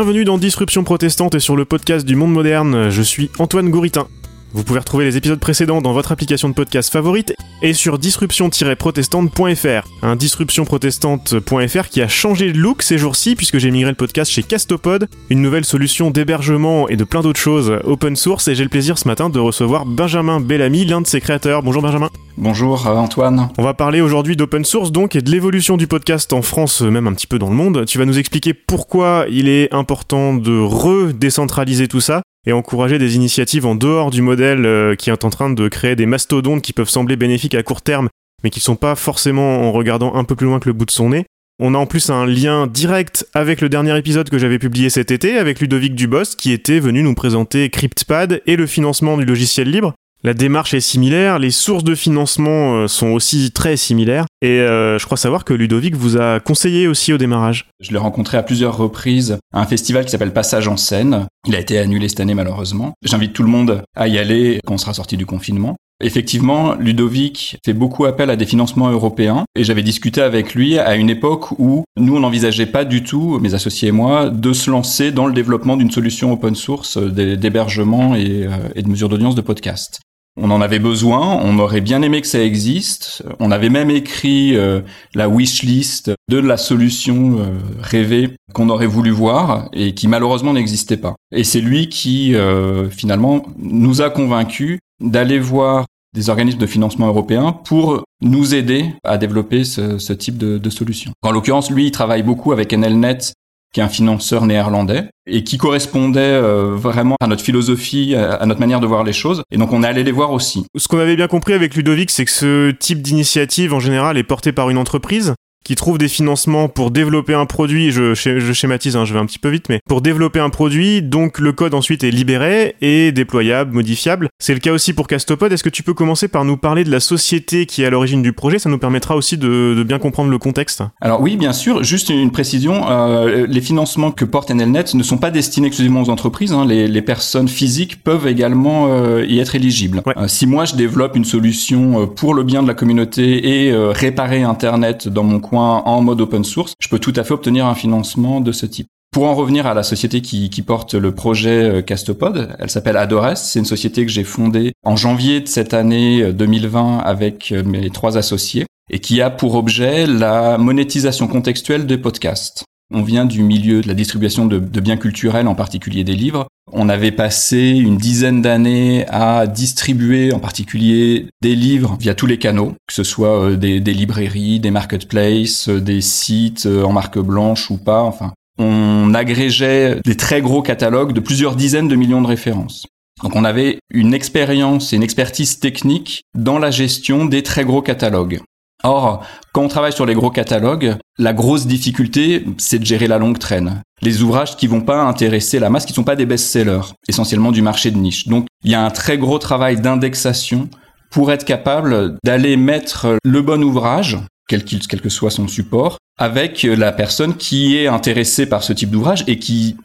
Bienvenue dans Disruption protestante et sur le podcast du monde moderne. Je suis Antoine Gouritin. Vous pouvez retrouver les épisodes précédents dans votre application de podcast favorite et sur disruption-protestante.fr. Un disruptionprotestante.fr qui a changé de look ces jours-ci puisque j'ai migré le podcast chez Castopod, une nouvelle solution d'hébergement et de plein d'autres choses open source et j'ai le plaisir ce matin de recevoir Benjamin Bellamy, l'un de ses créateurs. Bonjour Benjamin. Bonjour euh, Antoine. On va parler aujourd'hui d'open source donc et de l'évolution du podcast en France, même un petit peu dans le monde. Tu vas nous expliquer pourquoi il est important de redécentraliser tout ça et encourager des initiatives en dehors du modèle euh, qui est en train de créer des mastodontes qui peuvent sembler bénéfiques à court terme, mais qui ne sont pas forcément en regardant un peu plus loin que le bout de son nez. On a en plus un lien direct avec le dernier épisode que j'avais publié cet été avec Ludovic Dubos qui était venu nous présenter CryptPad et le financement du logiciel libre. La démarche est similaire, les sources de financement euh, sont aussi très similaires, et euh, je crois savoir que Ludovic vous a conseillé aussi au démarrage. Je l'ai rencontré à plusieurs reprises à un festival qui s'appelle Passage en scène. Il a été annulé cette année malheureusement. J'invite tout le monde à y aller quand on sera sorti du confinement. Effectivement, Ludovic fait beaucoup appel à des financements européens et j'avais discuté avec lui à une époque où nous on n'envisageait pas du tout, mes associés et moi, de se lancer dans le développement d'une solution open source d'hébergement et, euh, de mesure d'audience de podcast. On en avait besoin, on aurait bien aimé que ça existe. On avait même écrit euh, la wish list de la solution euh, rêvée qu'on aurait voulu voir et qui malheureusement n'existait pas. Et c'est lui qui euh, finalement nous a convaincus d'aller voir des organismes de financement européens pour nous aider à développer ce, type de, de solution. En l'occurrence, lui, il travaille beaucoup avec NLNet qui est un financeur néerlandais et qui correspondait euh, vraiment à notre philosophie, à, notre manière de voir les choses. Et donc on est allé les voir aussi. Ce qu'on avait bien compris avec Ludovic, c'est que ce type d'initiative en général est porté par une entreprise qui trouve des financements pour développer un produit, je, je schématise, hein, je vais un petit peu vite, mais pour développer un produit, donc le code ensuite est libéré et déployable, modifiable. C'est le cas aussi pour Castopod. Est-ce que tu peux commencer par nous parler de la société qui est à l'origine du projet? Ça nous permettra aussi de, de, bien comprendre le contexte. Alors oui, bien sûr. Juste une précision, euh, les financements que porte NLNet ne sont pas destinés exclusivement aux entreprises. Hein. Les, les, personnes physiques peuvent également euh, y être éligibles. Euh, si moi je développe une solution pour le bien de la communauté et réparer Internet dans mon en mode open source, je peux tout à fait obtenir un financement de ce type. Pour en revenir à la société qui, porte le projet euh, Castopod, elle s'appelle Adores. C'est une société que j'ai fondée en janvier de cette année 2020 euh, avec euh, mes trois associés et qui a pour objet la monétisation contextuelle des podcasts. On vient du milieu de la distribution de, biens culturels, en particulier des livres. On avait passé une dizaine d'années à distribuer en particulier des livres via tous les canaux, que ce soit euh, des, librairies, des marketplaces, euh, des sites euh, en marque blanche ou pas. Enfin, on agrégeait des très gros catalogues de plusieurs dizaines de millions de références. Donc on avait une expérience et une expertise technique dans la gestion des très gros catalogues. Or, quand on travaille sur les gros catalogues, la grosse difficulté, c'est de gérer la longue traîne. Les ouvrages qui vont pas intéresser la masse, qui sont pas des best-sellers, essentiellement du marché de niche. Donc, il y a un très gros travail d'indexation pour être capable d'aller mettre le bon ouvrage, quel, quel que soit son support, avec la personne qui est intéressée par ce type d'ouvrage et qui,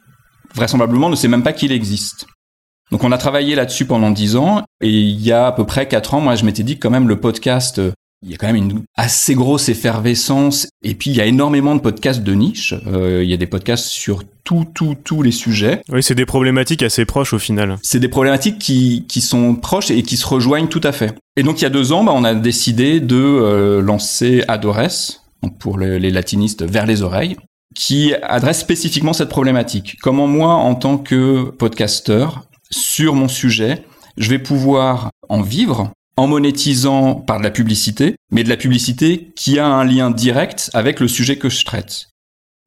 vraisemblablement, ne sait même pas qu'il existe. Donc on a travaillé là-dessus pendant dix ans et il y a à peu près quatre ans, moi je m'étais dit que quand même le podcast il y a quand même une assez grosse effervescence. Et puis, il y a énormément de podcasts de niche. Euh, il y a des podcasts sur tout, tout, tous les sujets. Oui, c'est des problématiques assez proches au final. C'est des problématiques qui, qui sont proches et qui se rejoignent tout à fait. Et donc, il y a deux ans, bah, on a décidé de euh, lancer Adores, donc pour les, les latinistes vers les oreilles, qui adresse spécifiquement cette problématique. Comment moi, en tant que podcasteur, sur mon sujet, je vais pouvoir en vivre en monétisant par de la publicité, mais de la publicité qui a un lien direct avec le sujet que je traite.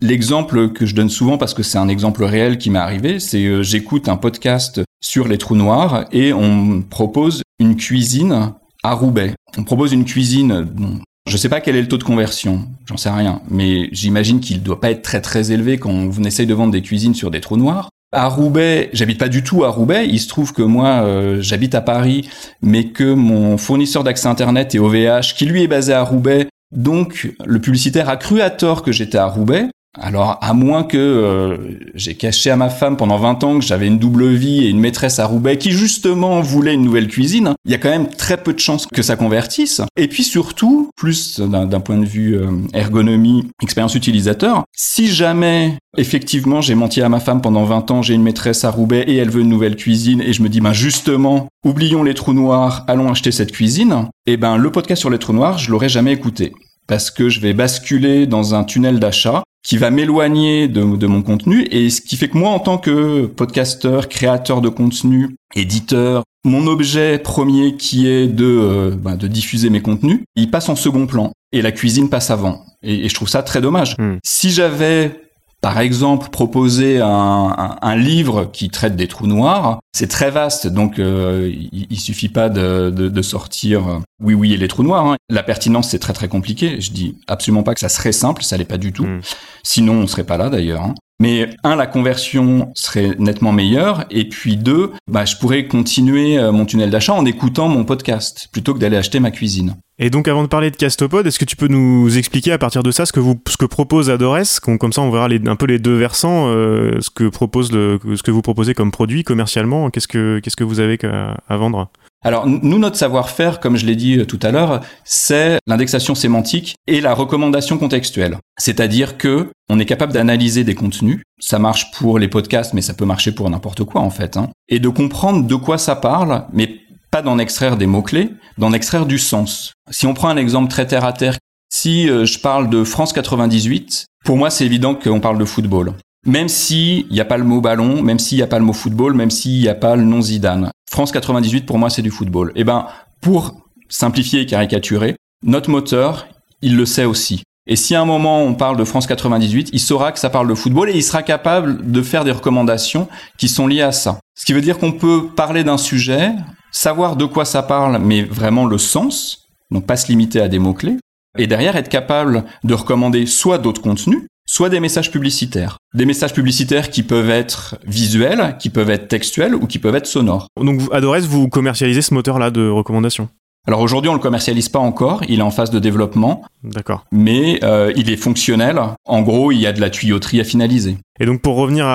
L'exemple que je donne souvent, parce que c'est un exemple réel qui m'est arrivé, c'est euh, j'écoute un podcast sur les trous noirs et on propose une cuisine à Roubaix. On propose une cuisine, bon, je sais pas quel est le taux de conversion, j'en sais rien, mais j'imagine qu'il doit pas être très très élevé quand on essaye de vendre des cuisines sur des trous noirs. À Roubaix, j'habite pas du tout à Roubaix. Il se trouve que moi, euh, j'habite à Paris, mais que mon fournisseur d'accès Internet est OVH, qui lui est basé à Roubaix. Donc, le publicitaire a cru à tort que j'étais à Roubaix, Alors, à moins que euh, j'ai caché à ma femme pendant 20 ans que j'avais une double vie et une maîtresse à Roubaix qui justement voulait une nouvelle cuisine, il y a quand même très peu de chances que ça convertisse. Et puis surtout, plus d'un point de vue euh, ergonomie, expérience utilisateur, si jamais effectivement j'ai menti à ma femme pendant 20 ans, j'ai une maîtresse à Roubaix et elle veut une nouvelle cuisine et je me dis ben justement, oublions les trous noirs, allons acheter cette cuisine, et eh ben le podcast sur les trous noirs, je l'aurais jamais écouté parce que je vais basculer dans un tunnel d'achat qui va m'éloigner de, mon contenu et ce qui fait que moi en tant que podcasteur, créateur de contenu, éditeur, mon objet premier qui est de, euh, bah, de diffuser mes contenus, il passe en second plan et la cuisine passe avant. Et, je trouve ça très dommage. Hmm. Si j'avais par exemple, proposer un, livre qui traite des trous noirs, c'est très vaste, donc euh, il, suffit pas de, sortir euh, oui oui et les trous noirs. Hein. La pertinence c'est très très compliqué. Je dis absolument pas que ça serait simple, ça l'est pas du tout. Hmm. Sinon on serait pas là d'ailleurs. Hein. Mais un, la conversion serait nettement meilleure, et puis deux, bah, je pourrais continuer euh, mon tunnel d'achat en écoutant mon podcast plutôt que d'aller acheter ma cuisine. Et donc, avant de parler de Castopod, est-ce que tu peux nous expliquer à partir de ça ce que vous, ce que propose Adores? Comme ça, on verra un peu les deux versants, euh, ce que propose le, ce que vous proposez comme produit commercialement. Qu'est-ce que, qu'est-ce que vous avez à vendre? Alors nous, notre savoir-faire, comme je l'ai dit euh, tout à l'heure, c'est l'indexation sémantique et la recommandation contextuelle. C'est-à-dire que on est capable d'analyser des contenus. Ça marche pour les podcasts, mais ça peut marcher pour n'importe quoi en fait. Hein, et de comprendre de quoi ça parle, mais pas d'en extraire des mots-clés, d'en extraire du sens. Si on prend un exemple très terre à terre, si euh, je parle de France 98, pour moi c'est évident qu'on parle de football. Même s'il n'y a pas le mot ballon, même s'il n'y a pas le mot football, même s'il n'y a pas le nom Zidane. France 98 pour moi c'est du football. Eh ben, pour simplifier et caricaturer, notre moteur, il le sait aussi. Et si à un moment on parle de France 98, il saura que ça parle de football et il sera capable de faire des recommandations qui sont liées à ça. Ce qui veut dire qu'on peut parler d'un sujet savoir de quoi ça parle, mais vraiment le sens, donc pas se limiter à des mots-clés, et derrière être capable de recommander soit d'autres contenus, soit des messages publicitaires. Des messages publicitaires qui peuvent être visuels, qui peuvent être textuels ou qui peuvent être sonores. Donc Adores, vous commercialisez ce moteur-là de recommandation alors aujourd'hui, on le commercialise pas encore, il est en phase de développement. D'accord. Mais euh, il est fonctionnel. En gros, il y a de la tuyauterie à finaliser. Et donc pour revenir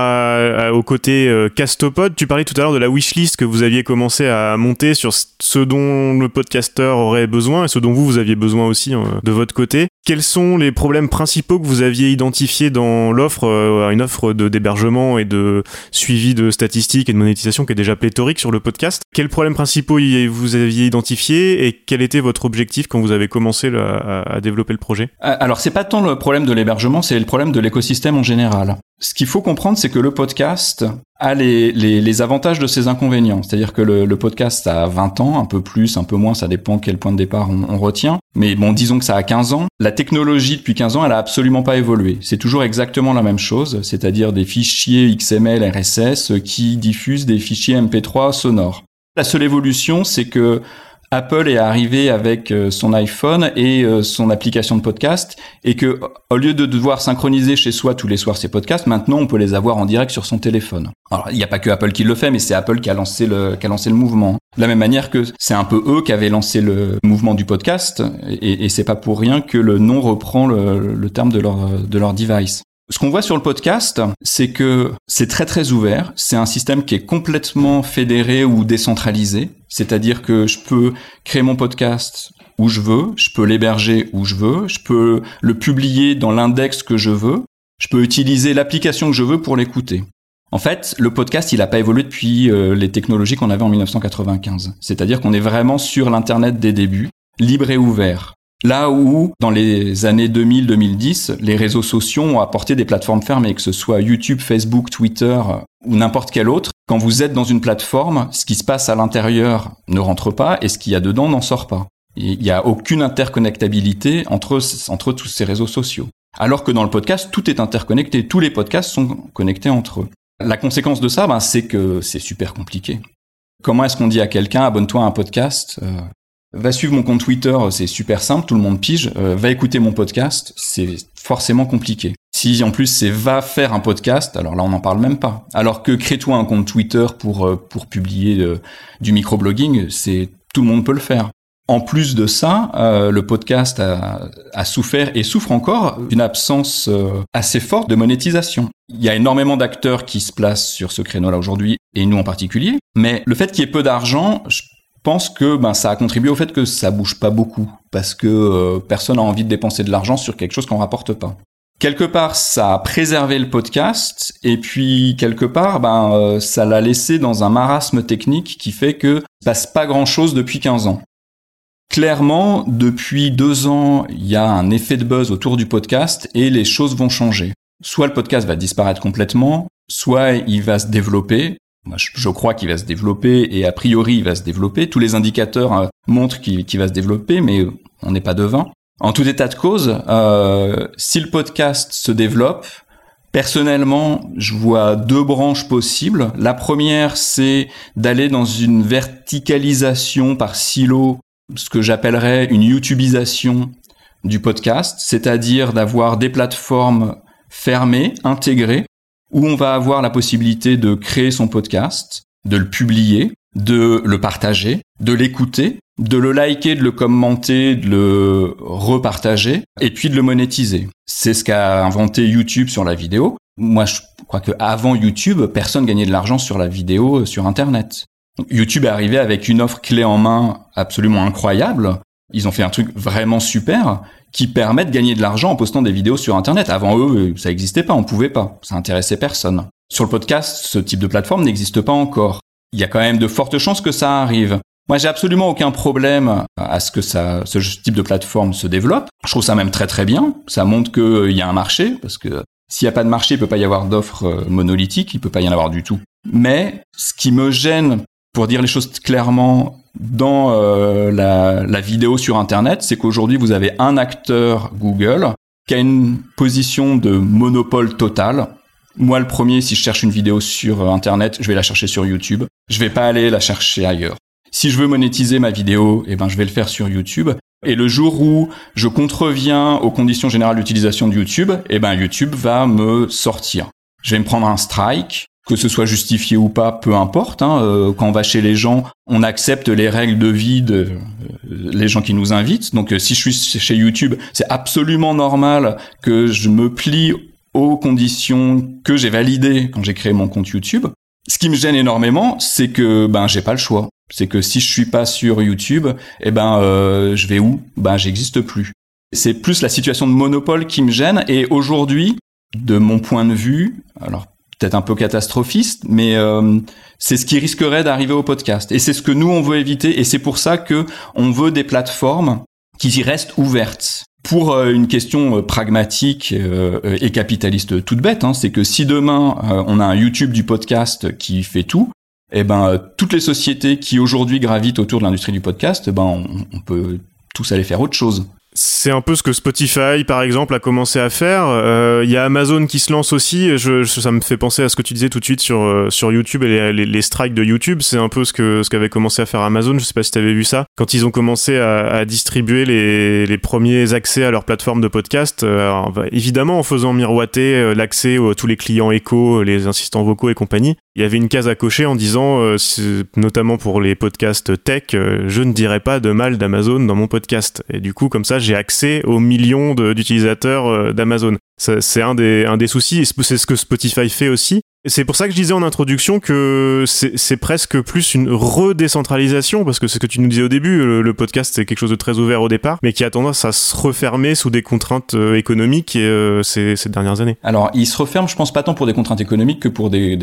au côté euh, Castopod, tu parlais tout à l'heure de la wishlist que vous aviez commencé à monter sur ce dont le podcasteur aurait besoin et ce dont vous, vous aviez besoin aussi euh, de votre côté. Quels sont les problèmes principaux que vous aviez identifiés dans l'offre, euh, une offre d'hébergement et de suivi de statistiques et de monétisation qui est déjà pléthorique sur le podcast? Quels problèmes principaux vous aviez identifiés et quel était votre objectif quand vous avez commencé à, à développer le projet? Alors c'est pas tant le problème de l'hébergement, c'est le problème de l'écosystème en général. Ce qu'il faut comprendre, c'est que le podcast a les, les, avantages de ses inconvénients. C'est-à-dire que le, podcast a 20 ans, un peu plus, un peu moins, ça dépend quel point de départ on, on, retient. Mais bon, disons que ça a 15 ans. La technologie depuis 15 ans, elle a absolument pas évolué. C'est toujours exactement la même chose, c'est-à-dire des fichiers XML, RSS qui diffusent des fichiers MP3 sonores. La seule évolution, c'est que Apple est arrivé avec euh, son iPhone et euh, son application de podcast et que au lieu de devoir synchroniser chez soi tous les soirs ses podcasts, maintenant on peut les avoir en direct sur son téléphone. Alors il n'y a pas que Apple qui le fait, mais c'est Apple qui a lancé le qui a lancé le mouvement. De la même manière que c'est un peu eux qui avaient lancé le mouvement du podcast et, c'est pas pour rien que le nom reprend le, le terme de leur de leur device. Ce qu'on voit sur le podcast, c'est que c'est très très ouvert. C'est un système qui est complètement fédéré ou décentralisé. C'est-à-dire que je peux créer mon podcast où je veux, je peux l'héberger où je veux, je peux le publier dans l'index que je veux, je peux utiliser l'application que je veux pour l'écouter. En fait, le podcast, il n'a pas évolué depuis euh, les technologies qu'on avait en 1995. C'est-à-dire qu'on est vraiment sur l'Internet des débuts, libre et ouvert. Là où, dans les années 2000-2010, les réseaux sociaux ont apporté des plateformes fermées, que ce soit YouTube, Facebook, Twitter ou n'importe quel autre. Quand vous êtes dans une plateforme, ce qui se passe à l'intérieur ne rentre pas et ce qu'il y a dedans n'en sort pas. Il n'y a aucune interconnectabilité entre, entre tous ces réseaux sociaux. Alors que dans le podcast, tout est interconnecté. Tous les podcasts sont connectés entre eux. La conséquence de ça, ben, c'est que c'est super compliqué. Comment est-ce qu'on dit à quelqu'un abonne-toi à un podcast euh, Va suivre mon compte Twitter, c'est super simple, tout le monde pige. Euh, va écouter mon podcast, c'est forcément compliqué. Si en plus c'est va faire un podcast, alors là on n'en parle même pas. Alors que crée-toi un compte Twitter pour euh, pour publier euh, du microblogging, c'est tout le monde peut le faire. En plus de ça, le podcast a, souffert et souffre encore d'une absence assez forte de monétisation. Il y a énormément d'acteurs qui se placent sur ce créneau-là aujourd'hui, et nous en particulier. Mais le fait qu'il y ait peu d'argent, pense que ben, ça a contribué au fait que ça bouge pas beaucoup, parce que euh, personne n'a envie de dépenser de l'argent sur quelque chose qu'on rapporte pas. Quelque part, ça a préservé le podcast, et puis quelque part, ben, ça l'a laissé dans un marasme technique qui fait que passe pas grand-chose depuis 15 ans. Clairement, depuis deux ans, il y a un effet de buzz autour du podcast et les choses vont changer. Soit le podcast va disparaître complètement, soit il va se développer. Je crois qu'il va se développer et a priori il va se développer. Tous les indicateurs euh, montrent qu'il va se développer, mais on n'est pas devin. En tout état de cause, euh, si le podcast se développe, Personnellement, je vois deux branches possibles. La première, c'est d'aller dans une verticalisation par silo ce que j'appellerais une YouTubisation du podcast, c'est-à-dire d'avoir des plateformes fermées, intégrées, où on va avoir la possibilité de créer son podcast, de le publier, de le partager, de l'écouter, de le liker, de le commenter, de le repartager, et puis de le monétiser. C'est ce qu'a inventé YouTube sur la vidéo. Moi, je crois qu'avant YouTube, personne gagnait de l'argent sur la vidéo sur Internet. YouTube est arrivé avec une offre clé en main absolument incroyable. Ils ont fait un truc vraiment super qui permet de gagner de l'argent en postant des vidéos sur Internet. Avant eux, ça n'existait pas, on pouvait pas, ça intéressait personne. Sur le podcast, ce type de plateforme n'existe pas encore. Il y a quand même de fortes chances que ça arrive. Moi, j'ai absolument aucun problème à ce que ça, ce type de plateforme se développe. Je trouve ça même très très bien. Ça montre qu'il y a un marché, parce que s'il n'y a pas de marché, il peut pas y avoir d'offres euh, monolithiques, il peut pas y en avoir du tout. Mais ce qui me gêne pour dire les choses clairement, dans euh, la, la, vidéo sur Internet, c'est qu'aujourd'hui, vous avez un acteur Google qui a une position de monopole total. Moi, le premier, si je cherche une vidéo sur Internet, je vais la chercher sur YouTube. Je vais pas aller la chercher ailleurs. Si je veux monétiser ma vidéo, eh ben, je vais le faire sur YouTube. Et le jour où je contreviens aux conditions générales d'utilisation de YouTube, eh ben, YouTube va me sortir. Je vais me prendre un strike, que ce soit justifié ou pas, peu importe. Hein, euh, quand on va chez les gens, on accepte les règles de vie de euh, les gens qui nous invitent. Donc, euh, si je suis chez YouTube, c'est absolument normal que je me plie aux conditions que j'ai validées quand j'ai créé mon compte YouTube. Ce qui me gêne énormément, c'est que ben j'ai pas le choix. C'est que si je suis pas sur YouTube, eh ben je vais où? Ben j'existe plus. C'est plus la situation de monopole qui me gêne. Et aujourd'hui, de mon point de vue, alors peut-être un peu catastrophiste, mais euh, c'est ce qui risquerait d'arriver au podcast. Et c'est ce que nous on veut éviter. Et c'est pour ça que on veut des plateformes qui y restent ouvertes. Pour euh, une question euh, pragmatique et capitaliste toute bête, hein, c'est que si demain on a un YouTube du podcast qui fait tout, eh ben toutes les sociétés qui aujourd'hui gravitent autour de l'industrie du podcast, eh ben on, on peut tous aller faire autre chose. C'est un peu ce que Spotify, par exemple, a commencé à faire. Il euh, y a Amazon qui se lance aussi. Ça me fait penser à ce que tu disais tout de suite sur, euh, sur YouTube et les, strikes de YouTube. C'est un peu ce que ce qu'avait commencé à faire Amazon. Je sais pas si tu avais vu ça. Quand ils ont commencé à, distribuer les, les, premiers accès à leur plateforme de podcast, euh, bah, évidemment en faisant miroiter l'accès à tous les clients éco, les assistants vocaux et compagnie. Il y avait une case à cocher en disant, notamment pour les podcasts tech, je ne dirais pas de mal d'Amazon dans mon podcast. Et du coup, comme ça, j'ai accès aux millions d'utilisateurs euh, d'Amazon. C'est un des, un des soucis, c'est ce que Spotify fait aussi. C'est pour ça que je disais en introduction que c'est presque plus une redécentralisation, parce que c'est ce que tu nous disais au début, le, podcast c'est quelque chose de très ouvert au départ, mais qui a tendance à se refermer sous des contraintes euh, économiques euh, ces, dernières années. Alors, il se referme, je pense pas tant pour des contraintes économiques que pour des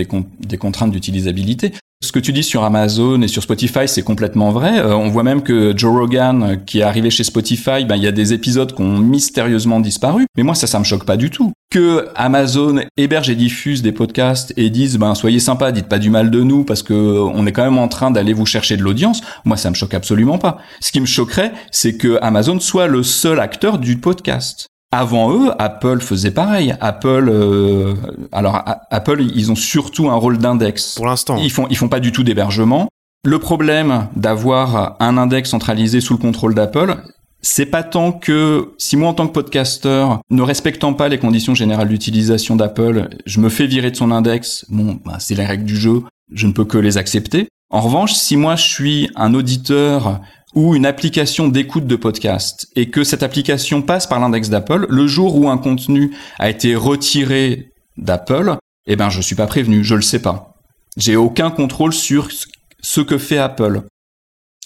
contraintes d'utilisabilité. Ce que tu dis sur Amazon et sur Spotify, c'est complètement vrai. Euh, on voit même que Joe Rogan, euh, qui est arrivé chez Spotify, ben, il y a des épisodes qui ont mystérieusement disparu. Mais moi, ça, ça me choque pas du tout. Que Amazon héberge et diffuse des podcasts et disent, ben, soyez sympa, dites pas du mal de nous parce que euh, on est quand même en train d'aller vous chercher de l'audience. Moi, ça me choque absolument pas. Ce qui me choquerait, c'est que Amazon soit le seul acteur du podcast. Avant eux, Apple faisait pareil. Apple, euh, alors Apple, ils ont surtout un rôle d'index. Pour l'instant. Ils font, ils font pas du tout d'hébergement. Le problème d'avoir un index centralisé sous le contrôle d'Apple, c'est pas tant que si moi en tant que podcasteur, ne respectant pas les conditions générales d'utilisation d'Apple, je me fais virer de son index, bon, bah, c'est la règle du jeu, je ne peux que les accepter. En revanche, si moi je suis un auditeur ou une application d'écoute de podcast et que cette application passe par l'index d'Apple, le jour où un contenu a été retiré d'Apple, eh ben je suis pas prévenu, je le sais pas. J'ai aucun contrôle sur ce que fait Apple.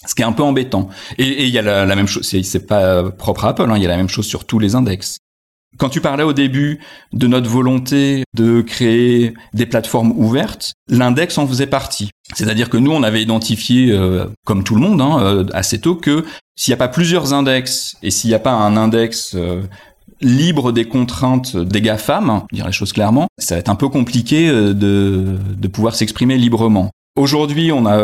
Ce qui est un peu embêtant. Et il y a la, même chose, c'est pas propre à Apple, hein, il y a la même chose sur tous les index. Quand tu parlais au début de notre volonté de créer des plateformes ouvertes, l'index en faisait partie. C'est-à-dire que nous, on avait identifié, euh, comme tout le monde, hein, euh, assez tôt, que s'il n'y a pas plusieurs index et s'il n'y a pas un index euh, libre des contraintes des GAFAM, hein, dire les choses clairement, ça va être un peu compliqué de, de pouvoir s'exprimer librement. Aujourd'hui, on a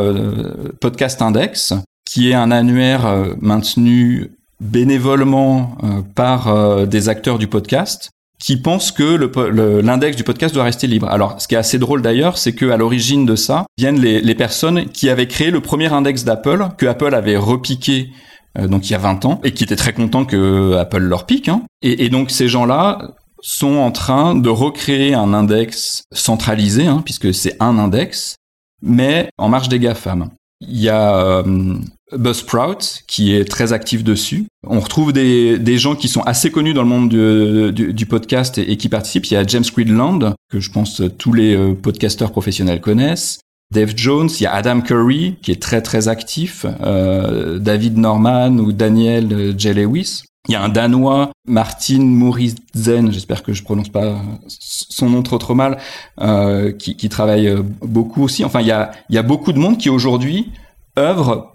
Podcast Index, qui est un annuaire maintenu bénévolement euh, par euh, des acteurs du podcast qui pensent que l'index du podcast doit rester libre. Alors, ce qui est assez drôle d'ailleurs, c'est que à l'origine de ça viennent les, les, personnes qui avaient créé le premier index d'Apple que Apple avait repiqué euh, donc il y a 20 ans et qui étaient très contents que Apple leur pique. Hein. Et, et, donc ces gens-là sont en train de recréer un index centralisé, hein, puisque c'est un index, mais en marge des GAFAM. Il y a euh, Buzzsprout qui est très actif dessus. On retrouve des, des, gens qui sont assez connus dans le monde du, du, podcast et, qui participent. Il y a James Quidland, que je pense tous les euh, podcasteurs professionnels connaissent. Dave Jones, il y a Adam Curry qui est très très actif, euh, David Norman ou Daniel J. Lewis. Il y a un Danois, Martin Moritzen, j'espère que je prononce pas son nom trop trop mal, euh, qui, qui, travaille euh, beaucoup aussi. Enfin, il y a, il y a beaucoup de monde qui aujourd'hui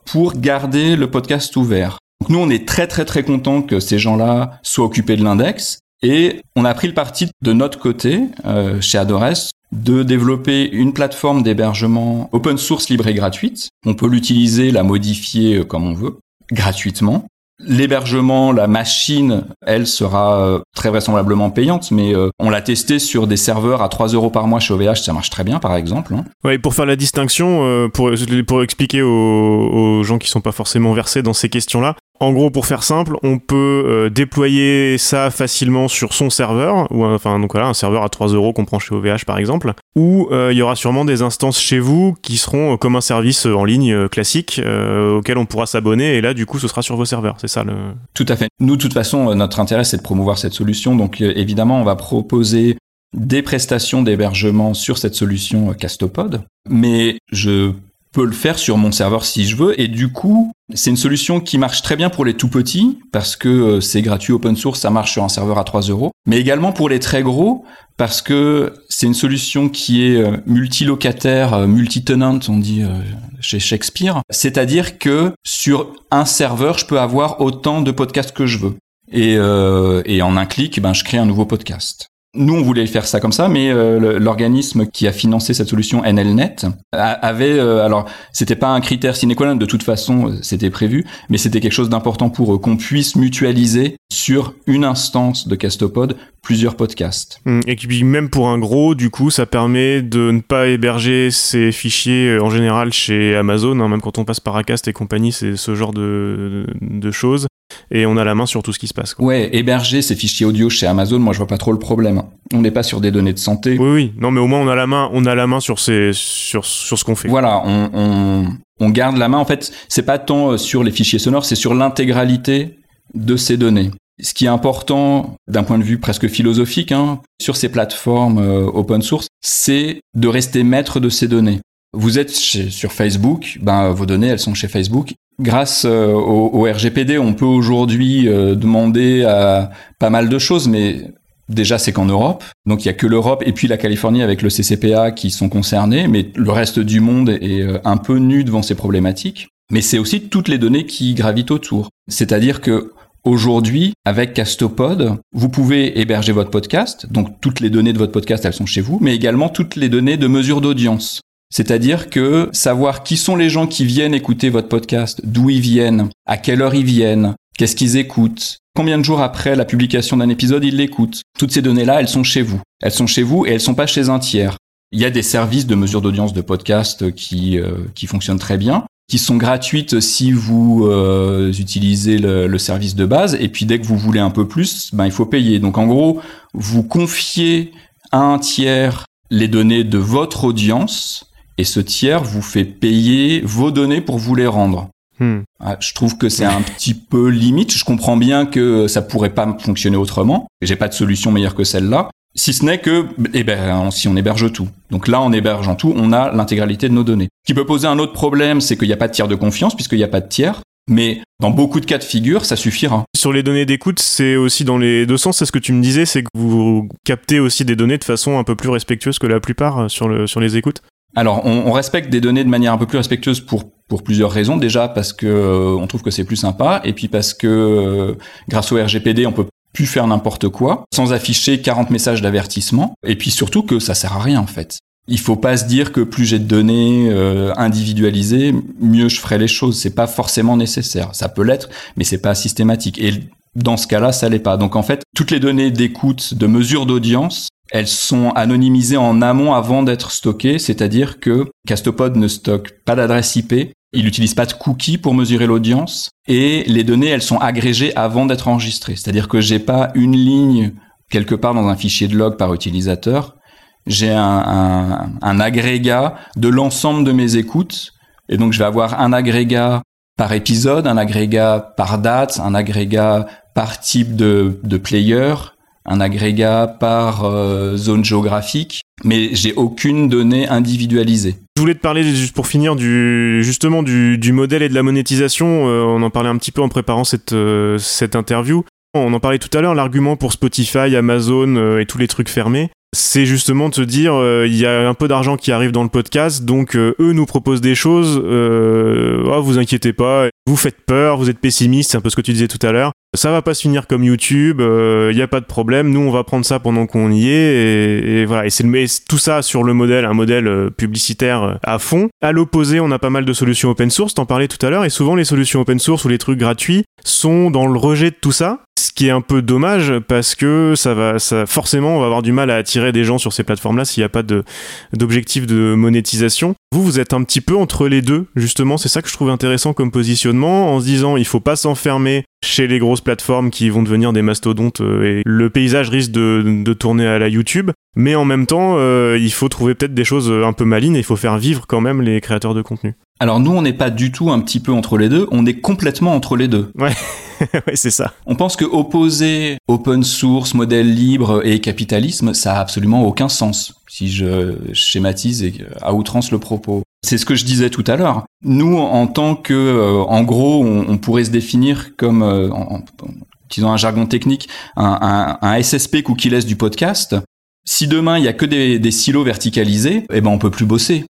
pour garder le podcast ouvert. Nous, on est très très très content que ces gens-là soient occupés de l'index. Et on a pris le parti de notre côté, euh, chez Adores, de développer une plateforme d'hébergement open source libre et gratuite. On peut l'utiliser, la modifier euh, comme on veut, gratuitement. L'hébergement, la machine, elle sera euh, très vraisemblablement payante, mais euh, on l'a testé sur des serveurs à 3 euros par mois chez OVH, ça marche très bien par exemple. Hein. Pour faire la distinction, euh, pour, pour expliquer aux, aux gens qui sont pas forcément versés dans ces questions-là, en gros, pour faire simple, on peut euh, déployer ça facilement sur son serveur, ou enfin donc voilà, un serveur à 3 euros qu'on prend chez OVH par exemple, ou euh, il y aura sûrement des instances chez vous qui seront euh, comme un service en ligne classique auquel on pourra s'abonner et là du coup ce sera sur vos serveurs, c'est ça le. Tout à fait. Nous de toute façon notre intérêt c'est de promouvoir cette solution, donc évidemment on va proposer des prestations d'hébergement sur cette solution Castopod, mais je peux le faire sur mon serveur si je veux. Et du coup, c'est une solution qui marche très bien pour les tout petits parce que euh, c'est gratuit open source, ça marche sur un serveur à 3 euros. Mais également pour les très gros parce que c'est une solution qui est euh, multilocataire, euh, multi-tenant, on dit chez Shakespeare. C'est-à-dire que sur un serveur, je peux avoir autant de podcasts que je veux. Et, et en un clic, ben, je crée un nouveau podcast. Nous, on voulait faire ça comme ça, mais euh, l'organisme qui a financé cette solution, NLNet, avait, euh, alors, c'était pas un critère sine qua non, de toute façon, euh, c'était prévu, mais c'était quelque chose d'important pour eux, qu'on puisse mutualiser sur une instance de Castopod plusieurs podcasts. Hum, et puis même pour un gros, du coup, ça permet de ne pas héberger ces fichiers en général chez Amazon, hein, même quand on passe par Acast et compagnie, c'est ce genre de, de choses et on a la main sur tout ce qui se passe. Quoi. Ouais, héberger ces fichiers audio chez Amazon, moi je vois pas trop le problème. On n'est pas sur des données de santé. Oui, oui, non, mais au moins on a la main, on a la main sur ces, sur, sur ce qu'on fait. Voilà, on, on, on, garde la main. En fait, c'est pas tant euh, sur les fichiers sonores, c'est sur l'intégralité de ces données. Ce qui est important d'un point de vue presque philosophique hein, sur ces plateformes euh, open source, c'est de rester maître de ces données. Vous êtes sur Facebook, ben vos données elles sont chez Facebook grâce euh, au, RGPD, on peut aujourd'hui euh, demander à pas mal de choses, mais déjà c'est qu'en Europe, donc il y a que l'Europe et puis la Californie avec le CCPA qui sont concernés, mais le reste du monde est euh, un peu nu devant ces problématiques. Mais c'est aussi toutes les données qui gravitent autour. C'est-à-dire que Aujourd'hui, avec Castopod, vous pouvez héberger votre podcast, donc toutes les données de votre podcast, elles sont chez vous, mais également toutes les données de mesure d'audience. C'est-à-dire que savoir qui sont les gens qui viennent écouter votre podcast, d'où ils viennent, à quelle heure ils viennent, qu'est-ce qu'ils écoutent, combien de jours après la publication d'un épisode ils l'écoutent. Toutes ces données-là, elles sont chez vous. Elles sont chez vous et elles sont pas chez un tiers. Il y a des services de mesure d'audience de podcast qui, euh, qui fonctionnent très bien, qui sont gratuites si vous euh, utilisez le, le, service de base. Et puis dès que vous voulez un peu plus, ben, il faut payer. Donc en gros, vous confiez à un tiers les données de votre audience et ce tiers vous fait payer vos données pour vous les rendre. Hmm. Ah, je trouve que c'est un petit peu limite. Je comprends bien que ça pourrait pas fonctionner autrement. J'ai pas de solution meilleure que celle-là. Si ce n'est que, eh ben, si on héberge tout. Donc là, en hébergeant tout, on a l'intégralité de nos données. Ce qui peut poser un autre problème, c'est qu'il n'y a pas de tiers de confiance, puisqu'il n'y a pas de tiers. Mais dans beaucoup de cas de figure, ça suffira. Sur les données d'écoute, c'est aussi dans les deux sens. C'est ce que tu me disais, c'est que vous captez aussi des données de façon un peu plus respectueuse que la plupart euh, sur, le, sur les écoutes alors, on, respecte des données de manière un peu plus respectueuse pour pour plusieurs raisons. Déjà parce que euh, on trouve que c'est plus sympa, et puis parce que euh, grâce au RGPD, on peut plus faire n'importe quoi sans afficher 40 messages d'avertissement. Et puis surtout que ça sert à rien en fait. Il faut pas se dire que plus j'ai de données euh, individualisées, mieux je ferai les choses. C'est pas forcément nécessaire. Ça peut l'être, mais c'est pas systématique. Et dans ce cas-là, ça l'est pas. Donc en fait, toutes les données d'écoute, de mesure d'audience, elles sont anonymisées en amont avant d'être stockées, c'est-à-dire que Castopod ne stocke pas d'adresse IP, il n'utilise pas de cookies pour mesurer l'audience, et les données, elles sont agrégées avant d'être enregistrées. C'est-à-dire que j'ai pas une ligne quelque part dans un fichier de log par utilisateur, j'ai un, un agrégat de l'ensemble de mes écoutes, et donc je vais avoir un agrégat par épisode, un agrégat par date, un agrégat par type de, de player, un agrégat par euh, zone géographique, mais j'ai aucune donnée individualisée. Je voulais te parler juste pour finir du justement du, du modèle et de la monétisation. Euh, on en parlait un petit peu en préparant cette euh, cette interview. On en parlait tout à l'heure. L'argument pour Spotify, Amazon et tous les trucs fermés, c'est justement de se dire il y a un peu d'argent qui arrive dans le podcast, donc eux nous proposent des choses. Oh, vous inquiétez pas, vous faites peur, vous êtes pessimiste, c'est un peu ce que tu disais tout à l'heure ça va pas se finir comme YouTube, il euh, y a pas de problème, nous on va prendre ça pendant qu'on y est et, voilà et c'est tout ça sur le modèle un modèle euh, publicitaire euh, à fond. À l'opposé, on a pas mal de solutions open source, t'en parlais tout à l'heure et souvent les solutions open source ou les trucs gratuits sont dans le rejet de tout ça, qui est un peu dommage parce que ça va ça forcément on va avoir du mal à attirer des gens sur ces plateformes là s'il n'y a pas de d'objectif de monétisation. Vous vous êtes un petit peu entre les deux justement, c'est ça que je trouve intéressant comme positionnement en se disant il faut pas s'enfermer chez les grosses plateformes qui vont devenir des mastodontes euh, et le paysage risque de, tourner à la YouTube. Mais en même temps, euh, il faut trouver peut-être des choses un peu malines et il faut faire vivre quand même les créateurs de contenu. Alors nous, on n'est pas du tout un petit peu entre les deux, on est complètement entre les deux. Ouais, ouais c'est ça. On pense que opposer open source, modèle libre et capitalisme, ça a absolument aucun sens, si je schématise à outrance le propos. C'est ce que je disais tout à l'heure. Nous, en tant que, euh, en gros, on, pourrait se définir comme, euh, en, utilisant un jargon technique, un, SSP cookie-less du podcast. Si demain il y a que des, des silos verticalisés, eh ben on peut plus bosser.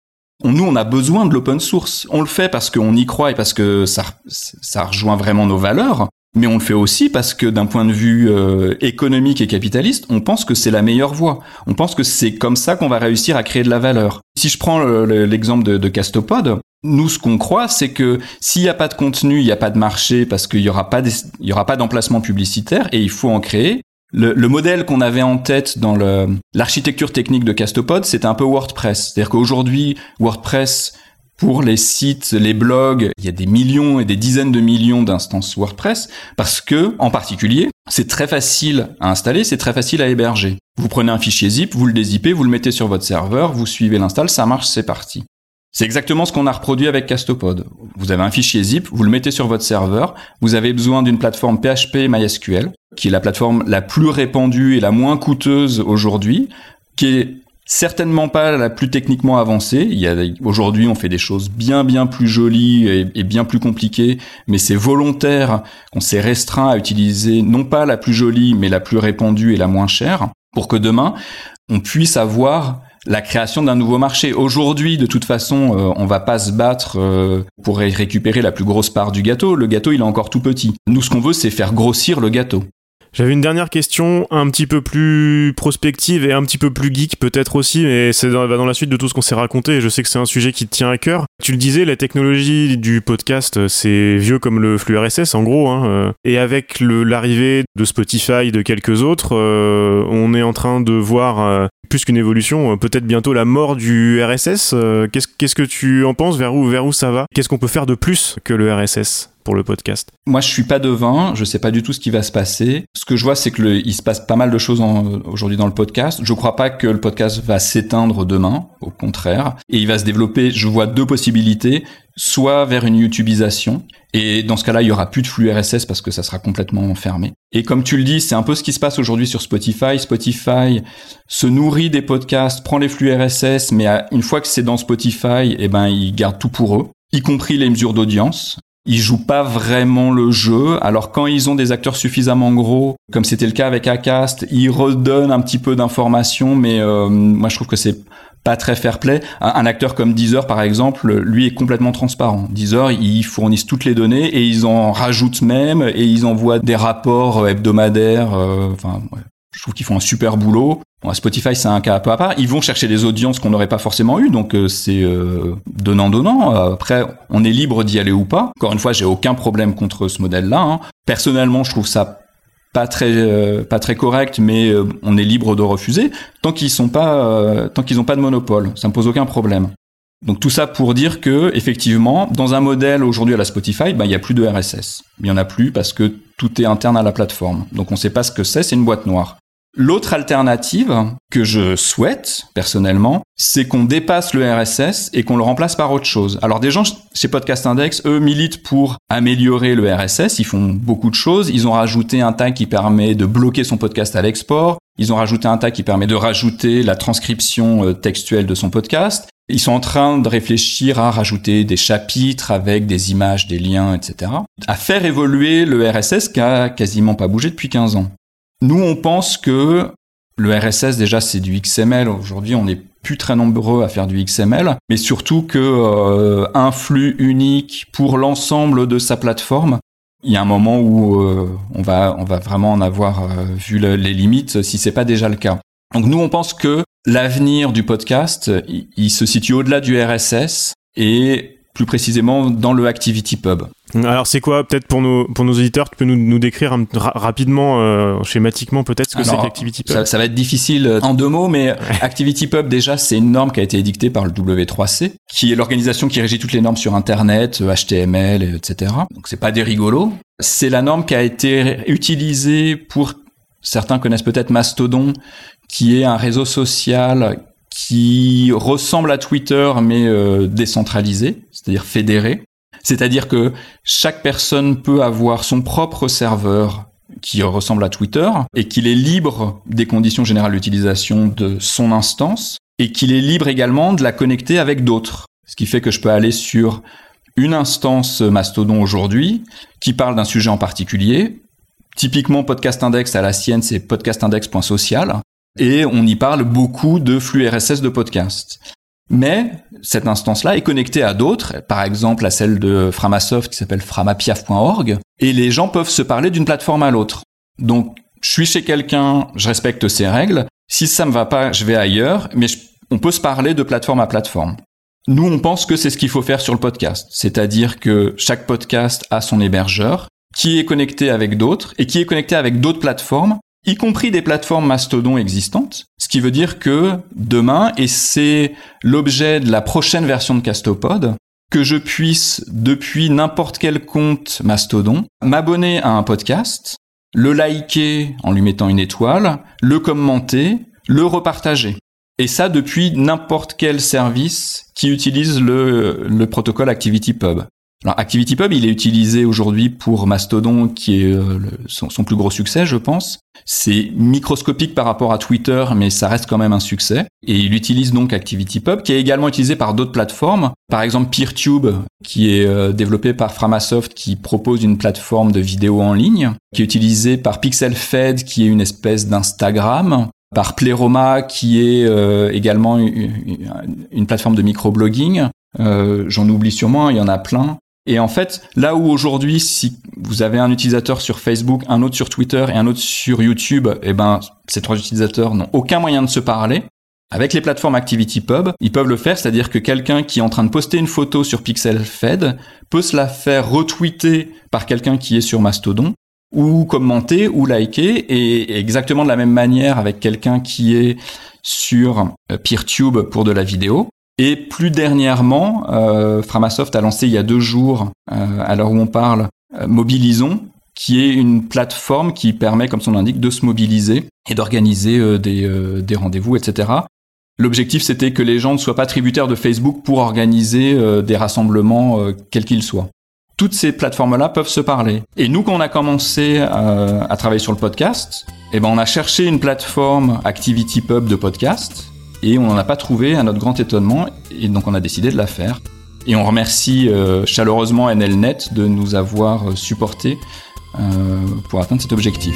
Nous, on a besoin de l'open source. On le fait parce qu'on y croit et parce que ça, rejoint vraiment nos valeurs mais on le fait aussi parce que d'un point de vue euh, économique et capitaliste, on pense que c'est la meilleure voie. On pense que c'est comme ça qu'on va réussir à créer de la valeur. Si je prends l'exemple de, de, Castopod, nous, ce qu'on croit, c'est que s'il n'y a pas de contenu, il n'y a pas de marché parce qu'il n'y aura pas d'emplacement publicitaire et il faut en créer. Le, le modèle qu'on avait en tête dans l'architecture technique de Castopod, c'était un peu WordPress. C'est-à-dire qu'aujourd'hui, WordPress pour les sites, les blogs, il y a des millions et des dizaines de millions d'instances WordPress parce que, en particulier, c'est très facile à installer, c'est très facile à héberger. Vous prenez un fichier zip, vous le dézippez, vous le mettez sur votre serveur, vous suivez l'install, ça marche, c'est parti. C'est exactement ce qu'on a reproduit avec Castopod. Vous avez un fichier zip, vous le mettez sur votre serveur, vous avez besoin d'une plateforme PHP MySQL, qui est la plateforme la plus répandue et la moins coûteuse aujourd'hui, qui est certainement pas la plus techniquement avancée. Il y a aujourd'hui, on fait des choses bien bien plus jolies et, bien plus compliquées, mais c'est volontaire qu'on s'est restreint à utiliser non pas la plus jolie, mais la plus répandue et la moins chère, pour que demain on puisse avoir la création d'un nouveau marché. Aujourd'hui, de toute façon, euh, on va pas se battre euh, pour récupérer la plus grosse part du gâteau. Le gâteau, il est encore tout petit. Nous, ce qu'on veut, c'est faire grossir le gâteau. J'avais une dernière question un petit peu plus prospective et un petit peu plus geek peut-être aussi, mais c'est dans, la suite de tout ce qu'on s'est raconté et je sais que c'est un sujet qui te tient à cœur. Tu le disais, la technologie du podcast, c'est vieux comme le flux RSS en gros, hein, euh, et avec l'arrivée de Spotify, de quelques autres, euh, on est en train de voir euh, plus qu'une évolution, peut-être bientôt la mort du RSS. Qu'est-ce qu'est-ce que tu en penses? Vers où, vers où ça va? Qu'est-ce qu'on peut faire de plus que le RSS pour le podcast Moi, je suis pas devin, je sais pas du tout ce qui va se passer. Ce que je vois, c'est que le, il se passe pas mal de choses aujourd'hui dans le podcast. Je crois pas que le podcast va s'éteindre demain, au contraire, et il va se développer. Je vois deux possibilités soit vers une YouTubeisation. Et dans ce cas-là, il y aura plus de flux RSS parce que ça sera complètement fermé. Et comme tu le dis, c'est un peu ce qui se passe aujourd'hui sur Spotify. Spotify se nourrit des podcasts, prend les flux RSS, mais une fois que c'est dans Spotify, eh ben, ils gardent tout pour eux, y compris les mesures d'audience. Ils jouent pas vraiment le jeu. Alors quand ils ont des acteurs suffisamment gros, comme c'était le cas avec Acast, ils redonnent un petit peu d'informations, mais euh, moi je trouve que c'est pas très fair play. Un, acteur comme Deezer, par exemple, lui est complètement transparent. Deezer, ils fournissent toutes les données et ils en rajoutent même et ils envoient des rapports hebdomadaires. Euh, trouve qu'ils font un super boulot. Spotify, c'est un cas un peu à part. Ils vont chercher des audiences qu'on n'aurait pas forcément eues, donc euh, c'est euh, donnant-donnant. Après, on est libre d'y aller ou pas. Encore une fois, j'ai aucun problème contre ce modèle-là. Hein. Personnellement, je trouve ça pas très euh, pas très correct, mais euh, on est libre de refuser tant qu'ils sont pas euh, tant qu'ils n'ont pas de monopole. Ça me pose aucun problème. Donc tout ça pour dire que effectivement, dans un modèle aujourd'hui à la Spotify, bah, il y a plus de RSS. Il y en a plus parce que tout est interne à la plateforme. Donc on ne sait pas ce que c'est, c'est une boîte noire. L'autre alternative que je souhaite personnellement, c'est qu'on dépasse le RSS et qu'on le remplace par autre chose. Alors des gens chez Podcast Index, eux militent pour améliorer le RSS, ils font beaucoup de choses, ils ont rajouté un tag qui permet de bloquer son podcast à l'export, ils ont rajouté un tag qui permet de rajouter la transcription euh, textuelle de son podcast. Ils sont en train de réfléchir à rajouter des chapitres avec des images, des liens, etc. À faire évoluer le RSS qui a quasiment pas bougé depuis 15 ans. Nous, on pense que le RSS, déjà, c'est du XML. Aujourd'hui, on n'est plus très nombreux à faire du XML, mais surtout que euh, un flux unique pour l'ensemble de sa plateforme, il y a un moment où euh, on va on va vraiment en avoir euh, vu les limites si c'est pas déjà le cas. Donc nous on pense que l'avenir du podcast, il se situe au-delà du RSS et plus précisément dans le Activity Pub. Alors c'est quoi peut-être pour nos pour nos auditeurs tu peux nous, nous décrire rapidement euh, schématiquement peut-être ce que c'est qu'ActivityPub ça, ça, va être difficile euh, en deux mots mais ActivityPub déjà c'est une norme qui a été édictée par le W3C qui est l'organisation qui régit toutes les normes sur internet HTML euh, etc. Donc c'est pas des rigolos c'est la norme qui a été utilisée pour certains connaissent peut-être Mastodon qui est un réseau social qui ressemble à Twitter mais décentralisé, c'est-à-dire fédéré. C'est-à-dire que chaque personne peut avoir son propre serveur qui ressemble à Twitter et qu'il est libre des conditions générales d'utilisation de son instance et qu'il est libre également de la connecter avec d'autres. Ce qui fait que je peux aller sur une instance Mastodon aujourd'hui qui parle d'un sujet en particulier. Typiquement, Podcast Index à la sienne, c'est podcastindex.social. Et on y parle beaucoup de flux RSS de podcast. Mais cette instance-là est connectée à d'autres, par exemple à celle de Framasoft qui s'appelle framapiaf.org, et les gens peuvent se parler d'une plateforme à l'autre. Donc, je suis chez quelqu'un, je respecte ses règles. Si ça me va pas, je vais ailleurs, mais on peut se parler de plateforme à plateforme. Nous, on pense que c'est ce qu'il faut faire sur le podcast, c'est-à-dire que chaque podcast a son hébergeur, qui est connecté avec d'autres et qui est connecté avec d'autres plateformes y compris des plateformes Mastodon existantes, ce qui veut dire que demain, et c'est l'objet de la prochaine version de Castopod, que je puisse, depuis n'importe quel compte Mastodon, m'abonner à un podcast, le liker en lui mettant une étoile, le commenter, le repartager. Et ça depuis n'importe quel service qui utilise le, le protocole ActivityPub. Alors ActivityPub, il est utilisé aujourd'hui pour Mastodon, qui est euh, son, plus gros succès, je pense. C'est microscopique par rapport à Twitter, mais ça reste quand même un succès. Et il utilise donc ActivityPub, qui est également utilisé par d'autres plateformes. Par exemple, PeerTube, qui est euh, développé par Framasoft, qui propose une plateforme de vidéo en ligne, qui est utilisé par PixelFed, qui est une espèce d'Instagram par Pleroma, qui est euh, également une, une, plateforme de microblogging. Euh, J'en oublie sûrement, il y en a plein. Et en fait, là où aujourd'hui, si vous avez un utilisateur sur Facebook, un autre sur Twitter et un autre sur YouTube, eh ben, ces trois utilisateurs n'ont aucun moyen de se parler. Avec les plateformes ActivityPub, ils peuvent le faire, c'est-à-dire que quelqu'un qui est en train de poster une photo sur PixelFed peut se la faire retweeter par quelqu'un qui est sur Mastodon, ou commenter, ou liker, et exactement de la même manière avec quelqu'un qui est sur euh, PeerTube pour de la vidéo. Et plus dernièrement, euh, Framasoft a lancé il y a deux jours, euh, à l'heure où on parle, euh, Mobilisons, qui est une plateforme qui permet, comme son l'indique, de se mobiliser et d'organiser euh, des, euh, des rendez-vous, etc. L'objectif, c'était que les gens ne soient pas tributaires de Facebook pour organiser des rassemblements, quels qu'ils soient. Toutes ces plateformes-là peuvent se parler. Et nous, quand on a commencé à travailler sur le podcast, eh ben, on a cherché une plateforme ActivityPub de podcast et on n'en a pas trouvé à notre grand étonnement et donc on a décidé de la faire. Et on remercie euh, chaleureusement NLNet de nous avoir euh, supportés euh, pour atteindre cet objectif.